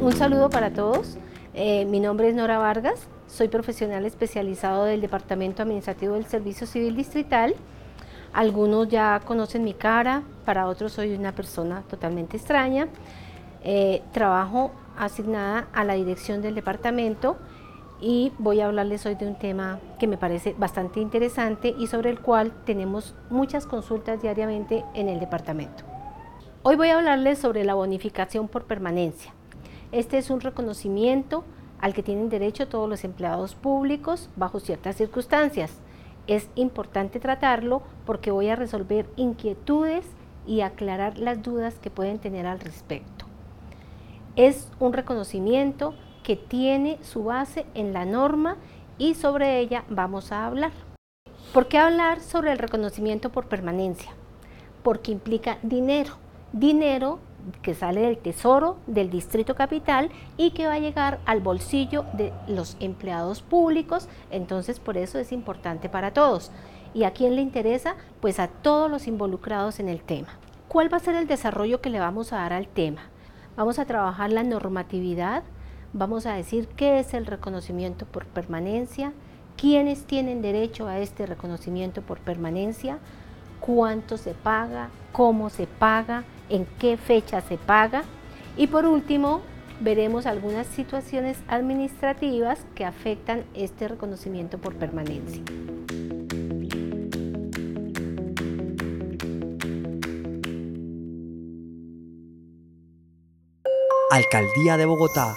Un saludo para todos. Eh, mi nombre es Nora Vargas, soy profesional especializado del Departamento Administrativo del Servicio Civil Distrital. Algunos ya conocen mi cara, para otros soy una persona totalmente extraña. Eh, trabajo asignada a la dirección del departamento y voy a hablarles hoy de un tema que me parece bastante interesante y sobre el cual tenemos muchas consultas diariamente en el departamento. Hoy voy a hablarles sobre la bonificación por permanencia. Este es un reconocimiento al que tienen derecho todos los empleados públicos bajo ciertas circunstancias. Es importante tratarlo porque voy a resolver inquietudes y aclarar las dudas que pueden tener al respecto. Es un reconocimiento que tiene su base en la norma y sobre ella vamos a hablar. ¿Por qué hablar sobre el reconocimiento por permanencia? Porque implica dinero, dinero que sale del tesoro del distrito capital y que va a llegar al bolsillo de los empleados públicos, entonces por eso es importante para todos. ¿Y a quién le interesa? Pues a todos los involucrados en el tema. ¿Cuál va a ser el desarrollo que le vamos a dar al tema? Vamos a trabajar la normatividad, vamos a decir qué es el reconocimiento por permanencia, quiénes tienen derecho a este reconocimiento por permanencia, cuánto se paga, cómo se paga, en qué fecha se paga y por último veremos algunas situaciones administrativas que afectan este reconocimiento por permanencia. Alcaldía de Bogotá